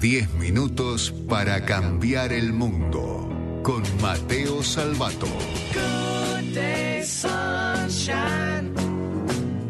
10 minutos para cambiar el mundo. Con Mateo Salvato. Good day, sunshine.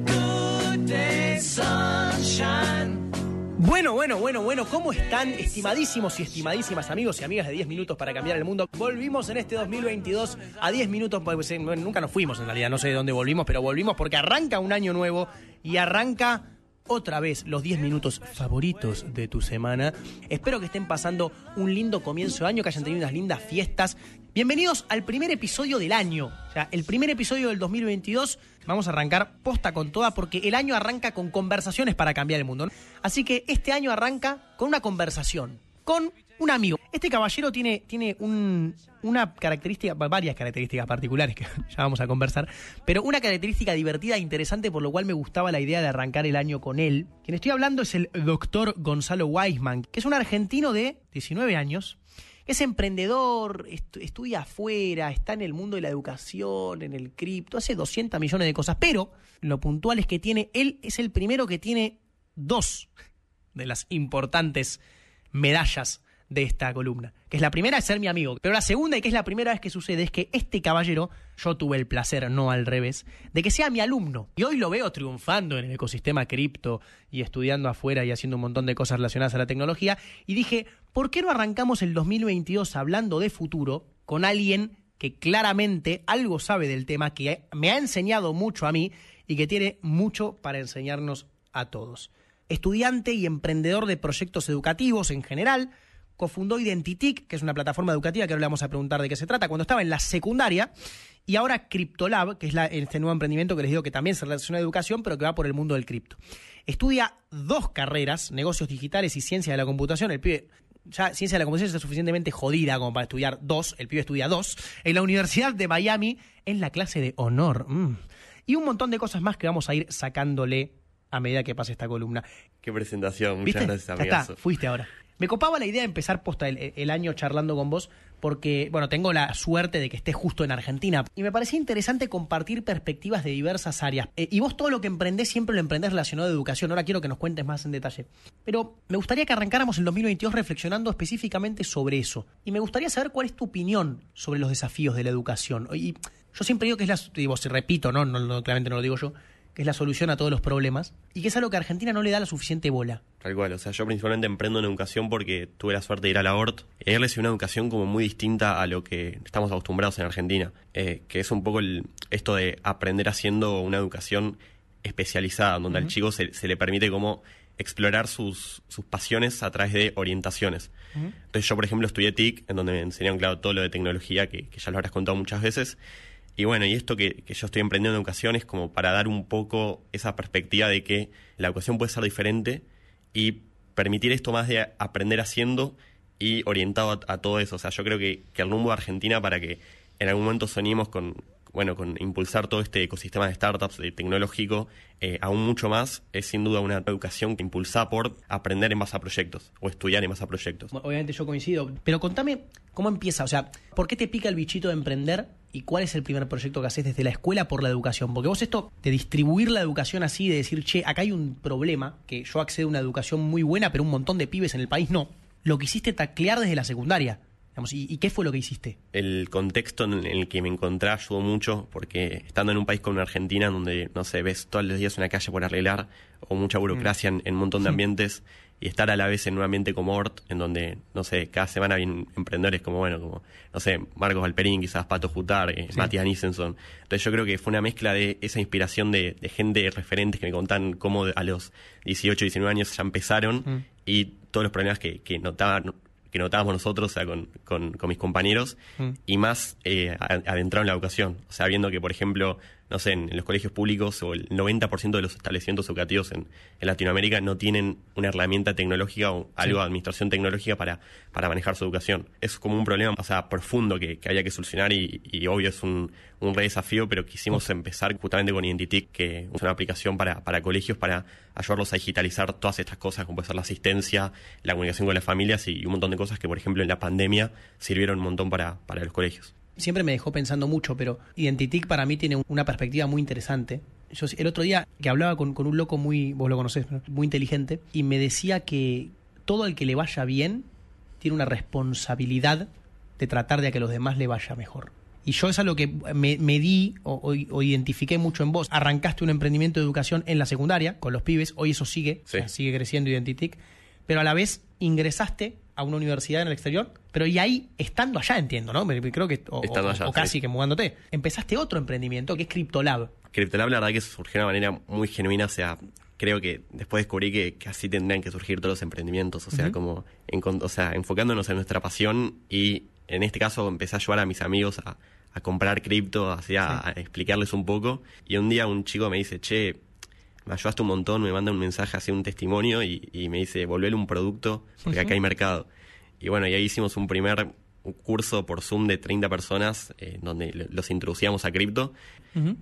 Good day, sunshine. Bueno, bueno, bueno, bueno, ¿cómo están estimadísimos y estimadísimas amigos y amigas de 10 minutos para cambiar el mundo? Volvimos en este 2022 a 10 minutos, pues, nunca nos fuimos en realidad, no sé de dónde volvimos, pero volvimos porque arranca un año nuevo y arranca otra vez los 10 minutos favoritos de tu semana. Espero que estén pasando un lindo comienzo de año, que hayan tenido unas lindas fiestas. Bienvenidos al primer episodio del año. O sea, el primer episodio del 2022. Vamos a arrancar posta con toda porque el año arranca con conversaciones para cambiar el mundo. Así que este año arranca con una conversación, con un amigo. Este caballero tiene, tiene un- una característica, varias características particulares que ya vamos a conversar, pero una característica divertida e interesante por lo cual me gustaba la idea de arrancar el año con él. Quien estoy hablando es el doctor Gonzalo Weisman, que es un argentino de 19 años, es emprendedor, estu- estudia afuera, está en el mundo de la educación, en el cripto, hace 200 millones de cosas, pero lo puntual es que tiene, él es el primero que tiene dos de las importantes medallas de esta columna. Que es la primera es ser mi amigo. Pero la segunda, y que es la primera vez que sucede, es que este caballero, yo tuve el placer, no al revés, de que sea mi alumno. Y hoy lo veo triunfando en el ecosistema cripto y estudiando afuera y haciendo un montón de cosas relacionadas a la tecnología. Y dije, ¿por qué no arrancamos el 2022 hablando de futuro con alguien que claramente algo sabe del tema, que me ha enseñado mucho a mí y que tiene mucho para enseñarnos a todos? Estudiante y emprendedor de proyectos educativos en general. Cofundó Identitic, que es una plataforma educativa que ahora le vamos a preguntar de qué se trata, cuando estaba en la secundaria. Y ahora CryptoLab, que es este nuevo emprendimiento que les digo que también se relaciona a educación, pero que va por el mundo del cripto. Estudia dos carreras, negocios digitales y ciencia de la computación. El pibe, ya ciencia de la computación está suficientemente jodida como para estudiar dos. El pibe estudia dos. En la Universidad de Miami, en la clase de honor. Mm. Y un montón de cosas más que vamos a ir sacándole a medida que pase esta columna. Qué presentación, ¿Viste? muchas gracias, Ya amigazo. está, fuiste ahora. Me copaba la idea de empezar posta el, el año charlando con vos porque, bueno, tengo la suerte de que estés justo en Argentina y me parecía interesante compartir perspectivas de diversas áreas. Eh, y vos todo lo que emprendés siempre lo emprendés relacionado a educación. Ahora quiero que nos cuentes más en detalle. Pero me gustaría que arrancáramos el 2022 reflexionando específicamente sobre eso. Y me gustaría saber cuál es tu opinión sobre los desafíos de la educación. Y yo siempre digo que es la, digo, si repito, ¿no? No, no, claramente no lo digo yo, que es la solución a todos los problemas y que es algo que Argentina no le da la suficiente bola. Tal cual, o sea, yo principalmente emprendo en educación porque tuve la suerte de ir a la ORT. Y ayer recibí una educación como muy distinta a lo que estamos acostumbrados en Argentina, eh, que es un poco el, esto de aprender haciendo una educación especializada, donde al chico se, se le permite como explorar sus, sus pasiones a través de orientaciones. Entonces yo, por ejemplo, estudié TIC, en donde me enseñaron, claro, todo lo de tecnología, que, que ya lo habrás contado muchas veces. Y bueno, y esto que, yo estoy emprendiendo en educación es como para dar un poco esa perspectiva de que la educación puede ser diferente y permitir esto más de aprender haciendo y orientado a, todo eso. O sea, yo creo que, que el rumbo de Argentina para que en algún momento soñemos con, bueno, con impulsar todo este ecosistema de startups, de tecnológico, eh, aún mucho más, es sin duda una educación que impulsa por aprender en base a proyectos o estudiar en base a proyectos. Obviamente yo coincido, pero contame cómo empieza, o sea, ¿por qué te pica el bichito de emprender y cuál es el primer proyecto que haces desde la escuela por la educación? Porque vos esto de distribuir la educación así, de decir, che, acá hay un problema, que yo accedo a una educación muy buena, pero un montón de pibes en el país no, lo que hiciste taclear desde la secundaria. Digamos, ¿y, y qué fue lo que hiciste? el contexto en el que me encontré ayudó mucho porque estando en un país como Argentina donde no sé ves todos los días una calle por arreglar o mucha burocracia en, en un montón de ambientes y estar a la vez en un ambiente como Ort en donde no sé cada semana vienen emprendedores como bueno como no sé Marcos Valperín quizás Pato Jutar eh, Matías Nissenson entonces yo creo que fue una mezcla de esa inspiración de, de gente referentes que me contaban cómo a los 18 19 años ya empezaron y todos los problemas que, que notaban que notábamos nosotros, o sea, con, con, con mis compañeros, y más eh, adentrado en la educación. O sea, viendo que, por ejemplo, no sé, en, en los colegios públicos o el 90% de los establecimientos educativos en, en Latinoamérica no tienen una herramienta tecnológica o algo de administración tecnológica para, para manejar su educación. Es como un problema, o sea, profundo que, que había que solucionar y, y obvio es un, un re desafío, pero quisimos empezar justamente con Identitic, que es una aplicación para, para colegios para ayudarlos a digitalizar todas estas cosas, como puede ser la asistencia, la comunicación con las familias y un montón de cosas que, por ejemplo, en la pandemia sirvieron un montón para, para los colegios. Siempre me dejó pensando mucho, pero Identitic para mí tiene una perspectiva muy interesante. Yo el otro día que hablaba con, con un loco muy, vos lo conocés, ¿no? muy inteligente, y me decía que todo el que le vaya bien tiene una responsabilidad de tratar de que a los demás le vaya mejor. Y yo es algo que me, me di o, o- o identifiqué mucho en vos. Arrancaste un emprendimiento de educación en la secundaria con los pibes, hoy eso sigue, Sí. o sea, sigue creciendo Identitic, pero a la vez ingresaste a una universidad en el exterior, pero y ahí, estando allá, entiendo, ¿no? Creo que, o, allá, o casi sí. que mudándote, empezaste otro emprendimiento que es CryptoLab. CryptoLab la verdad que surgió de una manera muy genuina, o sea, creo que después descubrí que, que así tendrían que surgir todos los emprendimientos, o sea, como o sea, enfocándonos en nuestra pasión y en este caso empecé a ayudar a mis amigos a, a comprar cripto, así a, Sí. a explicarles un poco y un día un chico me dice, che, me ayudaste un montón, me manda un mensaje, así un testimonio y, y me dice, volver un producto porque acá hay mercado. Y bueno, y ahí hicimos un primer curso por Zoom de 30 personas eh, donde lo- los introducíamos a cripto.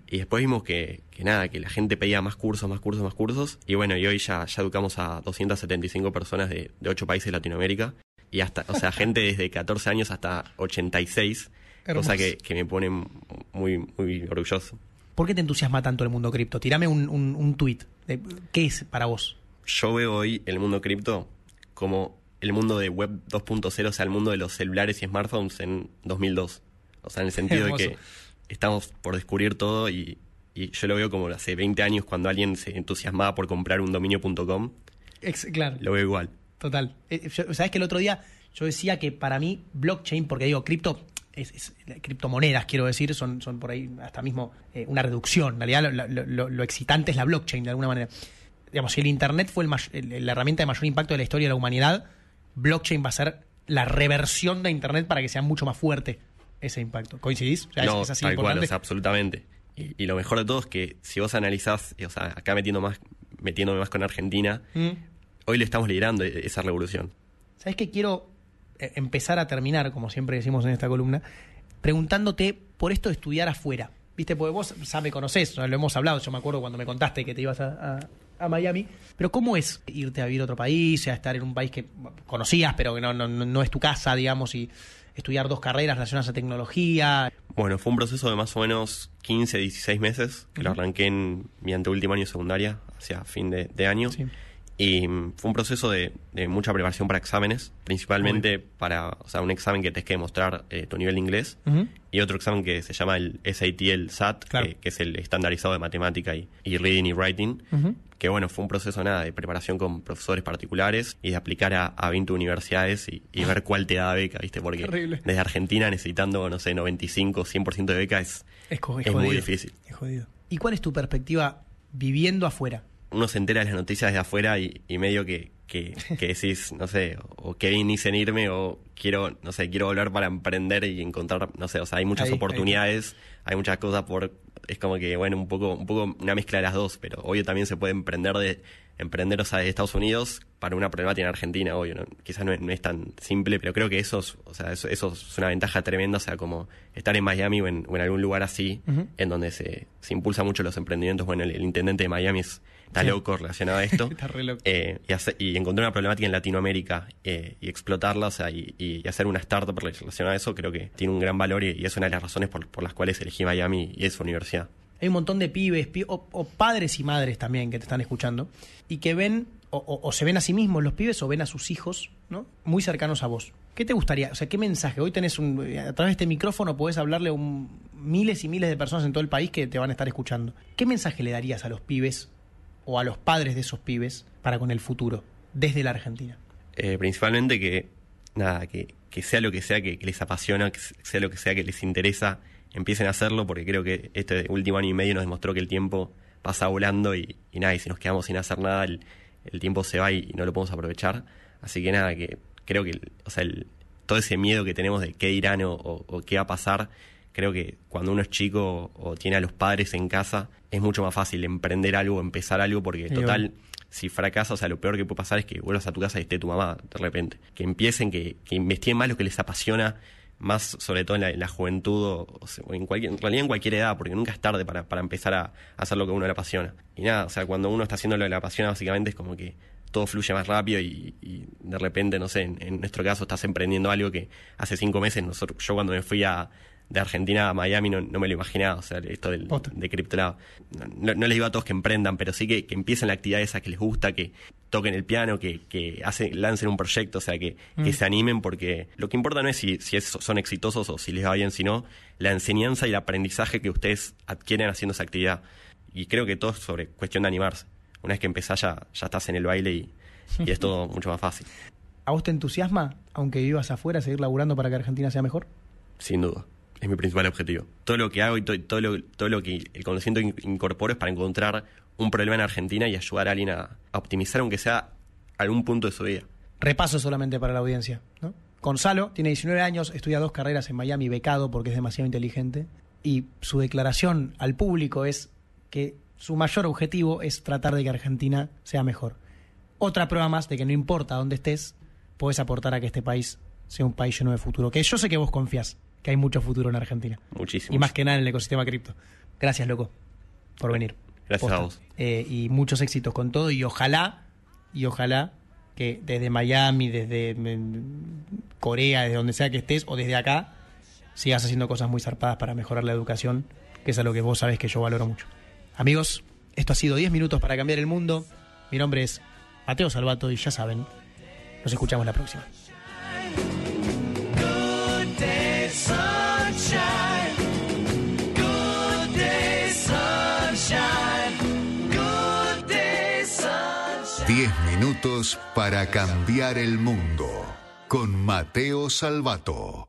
Y después vimos que, que nada, que la gente pedía más cursos, más cursos, más cursos. Y bueno, y hoy ya, ya educamos a 275 personas de, de 8 países de Latinoamérica. Y hasta, o sea, gente desde 14 años hasta 86. Hermoso. Cosa que, que me pone muy, muy orgulloso. ¿Por qué te entusiasma tanto el mundo cripto? Tirame un, un, un tweet. de- ¿Qué es para vos? Yo veo hoy el mundo cripto como el mundo de web 2.0, o sea, el mundo de los celulares y smartphones en 2002. O sea, en el sentido de que estamos por descubrir todo y, y yo lo veo como hace 20 años cuando alguien se entusiasmaba por comprar un dominio.com, claro. lo veo igual. Total. Eh, yo- Sabes que el otro día yo decía que para mí blockchain, porque digo cripto, es, es- criptomonedas quiero decir, son, son por ahí hasta mismo eh, una reducción. En realidad lo, lo- lo- lo excitante es la blockchain de alguna manera. Digamos, si el internet fue el la herramienta de mayor impacto de la historia de la humanidad, blockchain va a ser la reversión de internet para que sea mucho más fuerte ese impacto. ¿Coincidís? O sea, es- no, es, así tal cual, importante. o sea, absolutamente. Y, y lo mejor de todo es que si vos analizás, o sea, acá metiendo más, metiéndome más con Argentina, Mm. hoy le estamos liderando e- esa revolución. ¿Sabes qué? Quiero empezar a terminar, como siempre decimos en esta columna, preguntándote por esto de estudiar afuera. ¿Viste? Porque vos ya me conocés, ya lo hemos hablado, yo me acuerdo cuando me contaste que te ibas a, a- a Miami. Pero ¿cómo es irte a vivir a otro país, a estar en un país que conocías, pero que no, no, no- no es tu casa, digamos, y estudiar dos carreras relacionadas a tecnología? Bueno, fue un proceso de más o menos 15, 16 meses, que lo arranqué en mi anteúltimo año de secundaria, hacia fin de, de año. Sí. Y mm, fue un proceso de, de mucha preparación para exámenes, principalmente para o sea, un examen que te que demostrar eh, tu nivel de inglés y otro examen que se llama el SAT, el SAT, Claro. que, que es el estandarizado de matemática y, y reading y writing. Que bueno, fue un proceso nada de preparación con profesores particulares y de aplicar a, a 20 universidades y, y ver cuál te da beca, ¿viste? Porque Terrible. desde Argentina necesitando, no sé, 95, 100% de beca es, Es, es es muy difícil. Es jodido. ¿Y cuál es tu perspectiva viviendo afuera? Uno se entera de las noticias desde afuera y, y medio que, que, que decís, no sé, o hice en irme o quiero, no sé, quiero volver para emprender y encontrar, no sé, o sea, hay muchas Ahí, ahí. oportunidades, hay muchas cosas por, es como que, bueno, un poco, un poco una mezcla de las dos, pero obvio también se puede emprender de, emprender, o sea, de Estados Unidos para una problemática en Argentina, obvio, ¿no? quizás no es, no es tan simple, pero creo que eso es, o sea, eso, eso es una ventaja tremenda, o sea, como estar en Miami o en, o en algún lugar así, en donde se, se impulsa mucho los emprendimientos, bueno, el, el intendente de Miami es, está Sí. loco relacionado a esto. Está re loco. Eh, y, y encontrar una problemática en Latinoamérica eh, y explotarla, o sea, y, y hacer una startup relacionada a eso, creo que tiene un gran valor y, y es una de las razones por, por las cuales elegí Miami y esa universidad. Hay un montón de pibes pi- o, o padres y madres también que te están escuchando y que ven o, o- o se ven a sí mismos los pibes o ven a sus hijos ¿no? muy cercanos a vos. ¿Qué te gustaría? O sea, ¿qué mensaje? Hoy tenés un. A través de este micrófono podés hablarle a un- miles y miles de personas en todo el país que te van a estar escuchando. ¿Qué mensaje le darías a los pibes o a los padres de esos pibes para con el futuro desde la Argentina? Eh, principalmente que, nada, que, que sea lo que sea que, les apasiona, que sea lo que sea que les interesa, empiecen a hacerlo, porque creo que este último año y medio nos demostró que el tiempo pasa volando y, nada, y si nos quedamos sin hacer nada, el, el tiempo se va y, no lo podemos aprovechar. Así que nada, que creo que, o sea, el- todo ese miedo que tenemos de qué dirán o- o qué va a pasar, creo que cuando uno es chico o tiene a los padres en casa, es mucho más fácil emprender algo, empezar algo, porque total, si fracasas, o sea, lo peor que puede pasar es que vuelvas a tu casa y esté tu mamá de repente. Que empiecen, que, que investiguen más lo que les apasiona, más sobre todo en la, en la juventud o, o en, cualquier, en realidad en cualquier edad, porque nunca es tarde para, para empezar a, a hacer lo que a uno le apasiona. Y nada, o sea, cuando uno está haciendo lo que le apasiona, básicamente es como que todo fluye más rápido y, y de repente, no sé, en, en nuestro caso estás emprendiendo algo que hace cinco meses, nosotros, yo cuando me fui a, de Argentina a Miami no, no me lo imaginaba, o sea, esto del, de CryptoLab. No, no les digo a todos que emprendan, pero sí que, que empiecen la actividad esa que les gusta, que toquen el piano, que, que hacen, lancen un proyecto, o sea, que, que se animen, porque lo que importa no es si, si es- son exitosos o si les va bien, sino la enseñanza y el aprendizaje que ustedes adquieren haciendo esa actividad. Y creo que todo es sobre cuestión de animarse. Una vez que empezás ya, ya estás en el baile y, y es todo mucho más fácil, ¿A vos te entusiasma, aunque vivas afuera, seguir laburando para que Argentina sea mejor? sin duda. Es mi principal objetivo. Todo lo que hago y to- todo, lo, todo lo que el conocimiento que incorporo es para encontrar un problema en Argentina y ayudar a alguien a, a optimizar, aunque sea algún punto de su vida. Repaso solamente para la audiencia. ¿no? Gonzalo tiene 19 años, estudia dos carreras en Miami, becado porque es demasiado inteligente. Y su declaración al público es que su mayor objetivo es tratar de que Argentina sea mejor. Otra prueba más de que no importa dónde estés, puedes aportar a que este país sea un país lleno de futuro. Que yo sé que vos confías que hay mucho futuro en Argentina. Muchísimo. Y más que nada en el ecosistema cripto. Gracias, loco, por venir. Gracias a vos. Eh, y muchos éxitos con todo. Y ojalá, y ojalá que desde Miami, desde mm, Corea, desde donde sea que estés, o desde acá, sigas haciendo cosas muy zarpadas para mejorar la educación, que es algo que vos sabés que yo valoro mucho. Amigos, esto ha sido 10 minutos para cambiar el mundo. Mi nombre es Mateo Salvato y ya saben, nos escuchamos la próxima. 10 minutos para cambiar el mundo. Con Mateo Salvato.